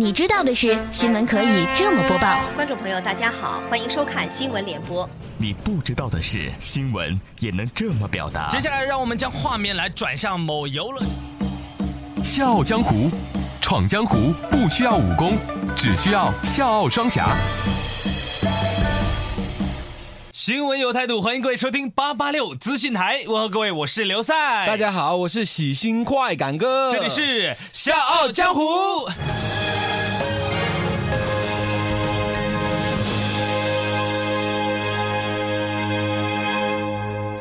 你知道的是，新闻可以这么播报。观众朋友，大家好，欢迎收看新闻联播。你不知道的是，新闻也能这么表达。接下来，让我们将画面来转向某游乐。笑傲江湖，闯江湖不需要武功，只需要笑傲双侠。新闻有态度，欢迎各位收听八八六资讯台。问候各位，我是刘赛。大家好，我是喜新快感哥。这里是笑傲江湖。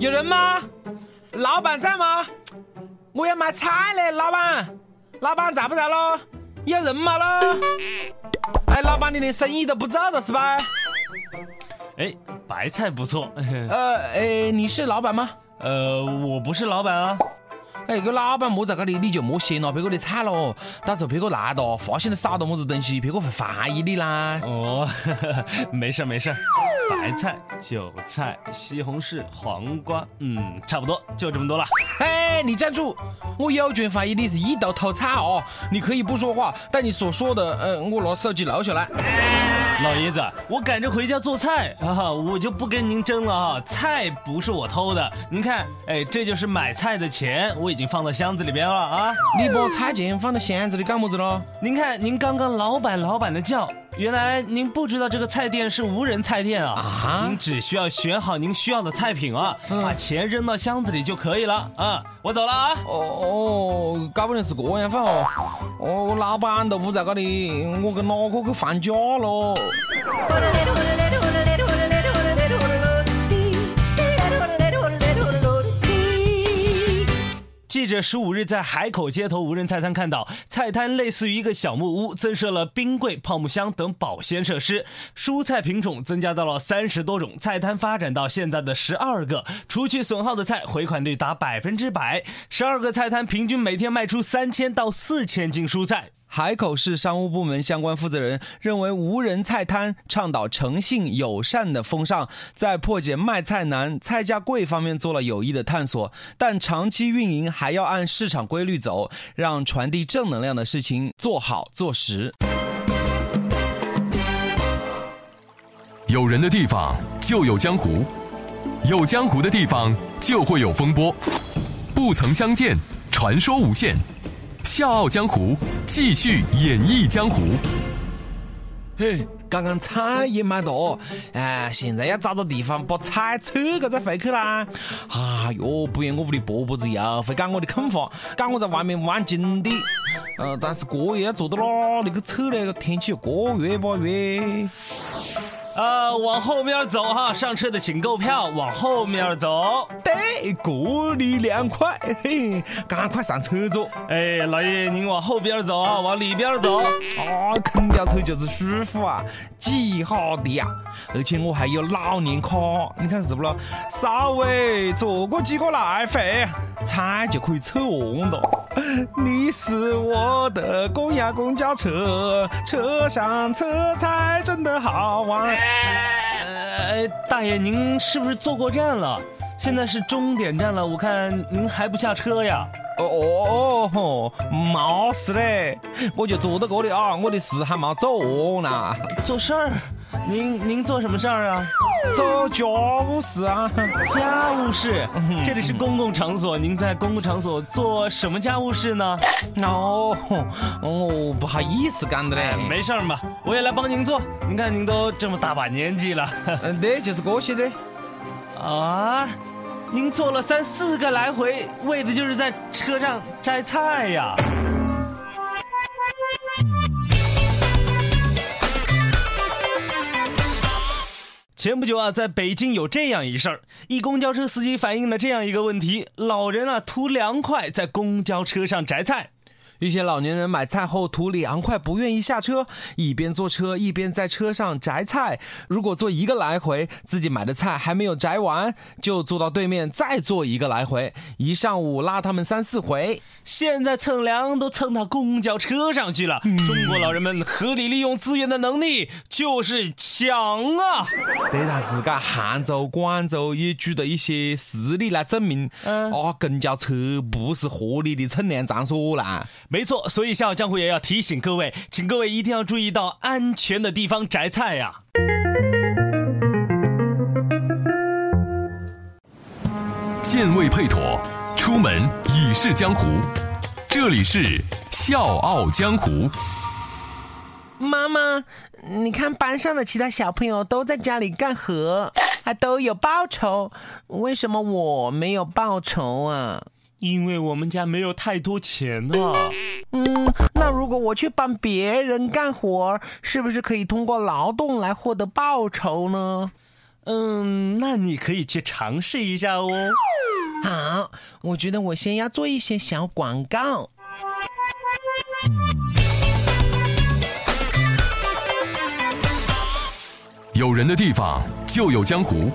有人吗？老板在吗？我要买菜嘞，老板，老板在不在咯？有人吗咯？哎，老板，你连生意都不做了是吧？哎，白菜不错。呃，哎，你是老板吗？呃，我不是老板啊。哎，个老板莫在这里，你就莫先拿别个的菜喽。到时候别个来了，发现了少了么子东西，别个会怀疑你啦。哦，没事没事。白菜、韭菜、西红柿、黄瓜，嗯，差不多就这么多了。哎，你站住！我有权怀疑你是一道偷菜哦。你可以不说话，但你所说的，嗯，我拿手机录下来。老爷子，我赶着回家做菜啊，我就不跟您争了啊。菜不是我偷的，您看，哎，这就是买菜的钱，我已经放到箱子里边了啊。你把菜钱放到箱子里干么子喽？您看，您刚刚老板老板的叫。原来您不知道这个菜店是无人菜店啊！啊，您只需要选好您需要的菜品啊，把钱扔到箱子里就可以了啊！我走了啊！哦哦，搞不定是这样范哦！哦，老板都不在这里，我跟哪个去放假喽？记者十五日在海口街头无人菜摊看到，菜摊类似于一个小木屋，增设了冰柜、泡沫箱等保鲜设施，蔬菜品种增加到了三十多种，菜摊发展到现在的十二个，除去损耗的菜，回款率达百分之百，十二个菜摊平均每天卖出三千到四千斤蔬菜。海口市商务部门相关负责人认为，无人菜摊倡导诚信友善的风尚，在破解卖菜难、菜价贵方面做了有益的探索，但长期运营还要按市场规律走，让传递正能量的事情做好做实。有人的地方就有江湖，有江湖的地方就会有风波，不曾相见，传说无限。笑傲江湖，继续演绎江湖。嘿，刚刚菜也买到，哎，现在要找个地方把菜撤个再回去啦。哎哟，不然我屋里婆婆子又会讲我的空话，讲我在外面玩金的。呃，但是这也要坐到哪里去撤呢？天气又过热吧热。啊，往后面走哈，上车的请购票，往后面走。对，这里凉快，嘿，赶快上车坐。哎，老爷，您往后边走啊，往里边走。啊，空调车就是舒服啊，几好的呀！而且我还有老年卡，你看是不咯？稍微坐过几个来回，菜就可以撤完了。你是我的公呀公交车，车上车菜真的好玩。呃，大爷，您是不是坐过站了？现在是终点站了，我看您还不下车呀？哦哦哦，没事嘞，我就坐到这里啊，我的事还没做完呢。做事儿？您您做什么事儿啊？做家务事啊？家务事？这里是公共场所，您在公共场所做什么家务事呢？哦哦，不好意思干的嘞。没事嘛，我也来帮您做。您看您都这么大把年纪了。嗯，对，就是过去的。啊，您做了三四个来回，为的就是在车上摘菜呀。前不久啊，在北京有这样一事儿，一公交车司机反映了这样一个问题：老人啊图凉快，在公交车上摘菜。一些老年人买菜后图凉快，不愿意下车，一边坐车一边在车上摘菜。如果坐一个来回，自己买的菜还没有摘完，就坐到对面再坐一个来回，一上午拉他们三四回。现在蹭凉都蹭到公交车上去了。中国老人们合理利用资源的能力就是强啊！对，但是噶杭州、广州也举了一些实例来证明，啊，公交车不是合理的蹭凉场所啦。没错，所以《笑傲江湖》也要提醒各位，请各位一定要注意到安全的地方摘菜呀。剑未配妥，出门已是江湖。这里是《笑傲江湖》。妈妈，你看班上的其他小朋友都在家里干活，还都有报酬，为什么我没有报酬啊？因为我们家没有太多钱啊。嗯，那如果我去帮别人干活，是不是可以通过劳动来获得报酬呢？嗯，那你可以去尝试一下哦。好，我觉得我先要做一些小广告。有人的地方就有江湖，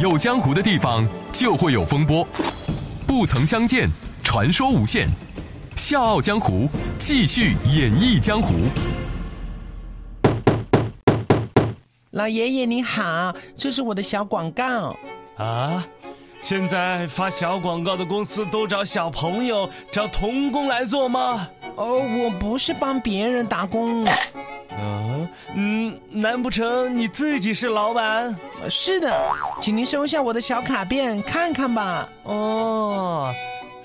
有江湖的地方就会有风波。不曾相见，传说无限。笑傲江湖，继续演绎江湖。老爷爷你好，这是我的小广告。啊，现在发小广告的公司都找小朋友、找童工来做吗？哦，我不是帮别人打工。嗯嗯，难不成你自己是老板？是的，请您收下我的小卡片看看吧。哦，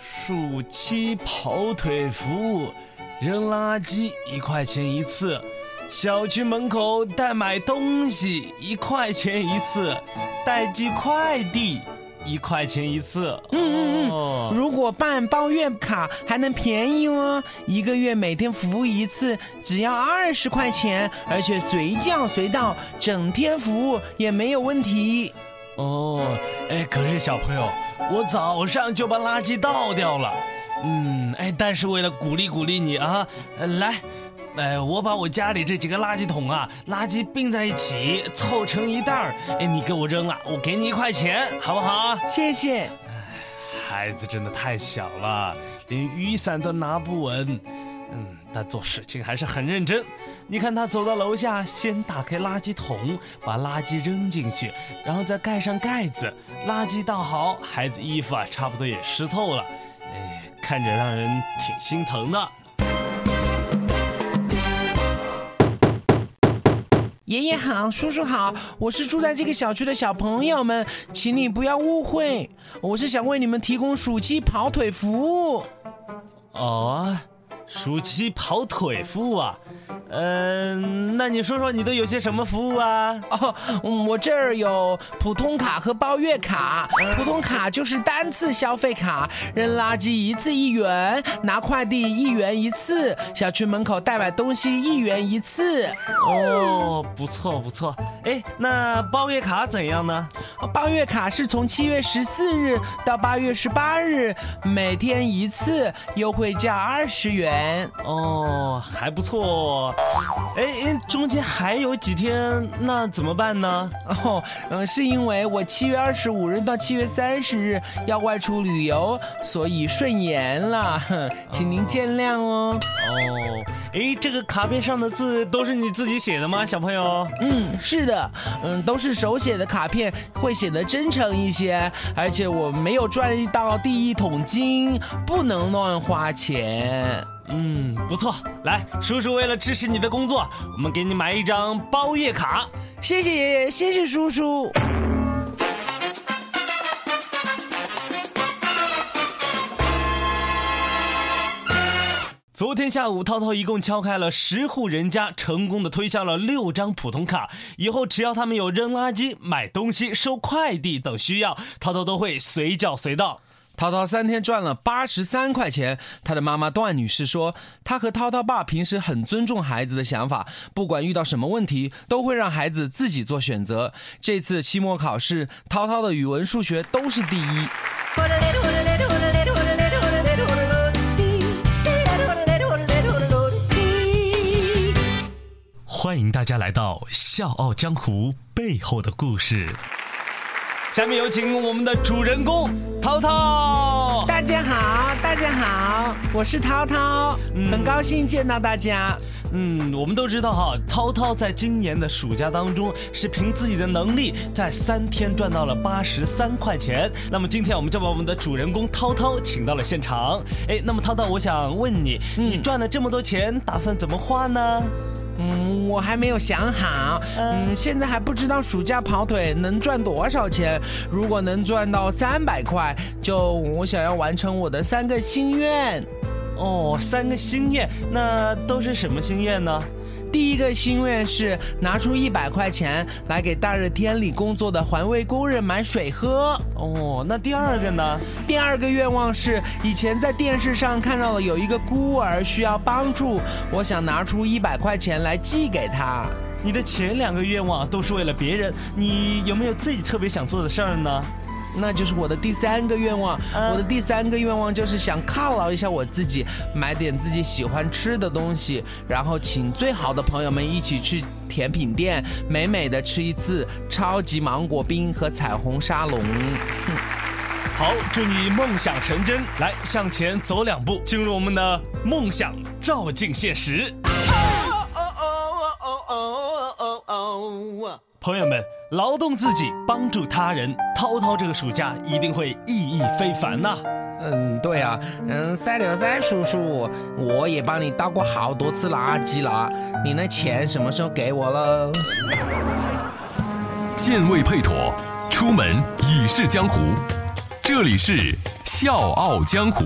暑期跑腿服务，扔垃圾一块钱一次，小区门口代买东西一块钱一次，代寄快递。一块钱一次，嗯嗯嗯，如果办包月卡还能便宜哦，一个月每天服务一次只要二十块钱，而且随叫随到，整天服务也没有问题。哦，哎，可是小朋友，我早上就把垃圾倒掉了，嗯，哎，但是为了鼓励鼓励你啊，来。哎，我把我家里这几个垃圾桶啊，垃圾并在一起，凑成一袋儿。哎，你给我扔了，我给你一块钱，好不好？谢谢。哎，孩子真的太小了，连雨伞都拿不稳。嗯，但做事情还是很认真。你看他走到楼下，先打开垃圾桶，把垃圾扔进去，然后再盖上盖子。垃圾倒好，孩子衣服啊，差不多也湿透了。哎，看着让人挺心疼的。爷爷好，叔叔好，我是住在这个小区的小朋友们，请你不要误会，我是想为你们提供暑期跑腿服务。哦，暑期跑腿服务啊。嗯，那你说说你都有些什么服务啊？哦，我这儿有普通卡和包月卡。普通卡就是单次消费卡，扔垃圾一次一元，拿快递一元一次，小区门口代买东西一元一次。哦，不错不错。哎，那包月卡怎样呢？包月卡是从七月十四日到八月十八日，每天一次，优惠价二十元。哦，还不错。哎，中间还有几天，那怎么办呢？哦，嗯，是因为我七月二十五日到七月三十日要外出旅游，所以顺延了，请您见谅哦。哦，哎，这个卡片上的字都是你自己写的吗，小朋友？嗯，是的，嗯，都是手写的卡片，会写得真诚一些，而且我没有赚到第一桶金，不能乱花钱。嗯，不错。来，叔叔为了支持你的工作，我们给你买一张包月卡。谢谢爷爷，谢谢叔叔。昨天下午，涛涛一共敲开了十户人家，成功的推销了六张普通卡。以后只要他们有扔垃圾、买东西、收快递等需要，涛涛都会随叫随到。涛涛三天赚了八十三块钱。他的妈妈段女士说她和涛涛爸平时很尊重孩子的想法不管遇到什么问题都会让孩子自己做选择。这次期末考试涛涛的语文数学都是第一。欢迎大家来到笑傲江湖背后的故事。下面有请我们的主人公涛涛我是涛涛，很高兴见到大家。嗯，我们都知道哈，涛涛在今年的暑假当中是凭自己的能力，在三天赚到了八十三块钱。那么今天我们就把我们的主人公涛涛请到了现场。哎，那么涛涛，我想问你，你赚了这么多钱，打算怎么花呢？嗯，我还没有想好。嗯，现在还不知道暑假跑腿能赚多少钱。如果能赚到三百块，就我想要完成我的三个心愿。哦，三个心愿，那都是什么心愿呢？第一个心愿是拿出一百块钱来给大热天里工作的环卫工人买水喝。哦，那第二个呢？第二个愿望是以前在电视上看到了有一个孤儿需要帮助，我想拿出一百块钱来寄给他。你的前两个愿望都是为了别人，你有没有自己特别想做的事儿呢？那就是我的第三个愿望。我的第三个愿望就是想犒劳一下我自己，买点自己喜欢吃的东西，然后请最好的朋友们一起去甜品店，美美的吃一次超级芒果冰和彩虹沙龙。好，祝你梦想成真！来，向前走两步，进入我们的梦想，照进现实。朋友们，劳动自己，帮助他人，涛涛这个暑假一定会意义非凡呐！嗯，对啊，嗯，三六三叔叔，我也帮你倒过好多次垃圾了，你那钱什么时候给我了？剑未配妥，出门已是江湖。这里是《笑傲江湖》。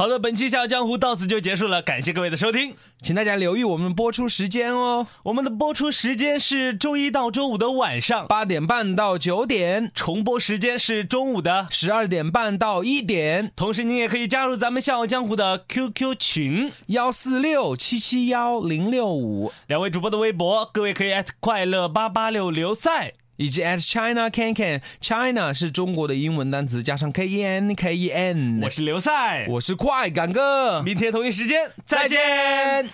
好的，本期《笑傲江湖》到此就结束了，感谢各位的收听，请大家留意我们播出时间哦。我们的播出时间是周一到周五的晚上八点半到九点，重播时间是中午的十二点半到一点。同时，您也可以加入咱们《笑傲江湖》的 QQ 群幺四六七七幺零六五，两位主播的微博，各位可以快乐八八六刘赛。以及 at China Can Can，China 是中国的英文单词，加上 K E N K E N。我是刘赛，我是快感哥，明天同一时间再见。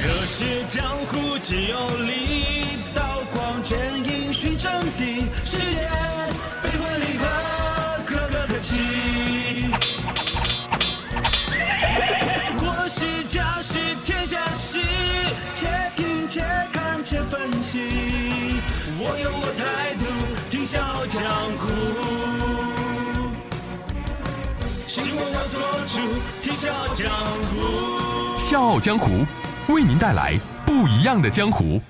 热血江湖皆有理，刀光剑影寻真谛，有我态度，听笑傲江湖。新闻我做主，听笑傲江湖。笑傲江湖为您带来不一样的江湖。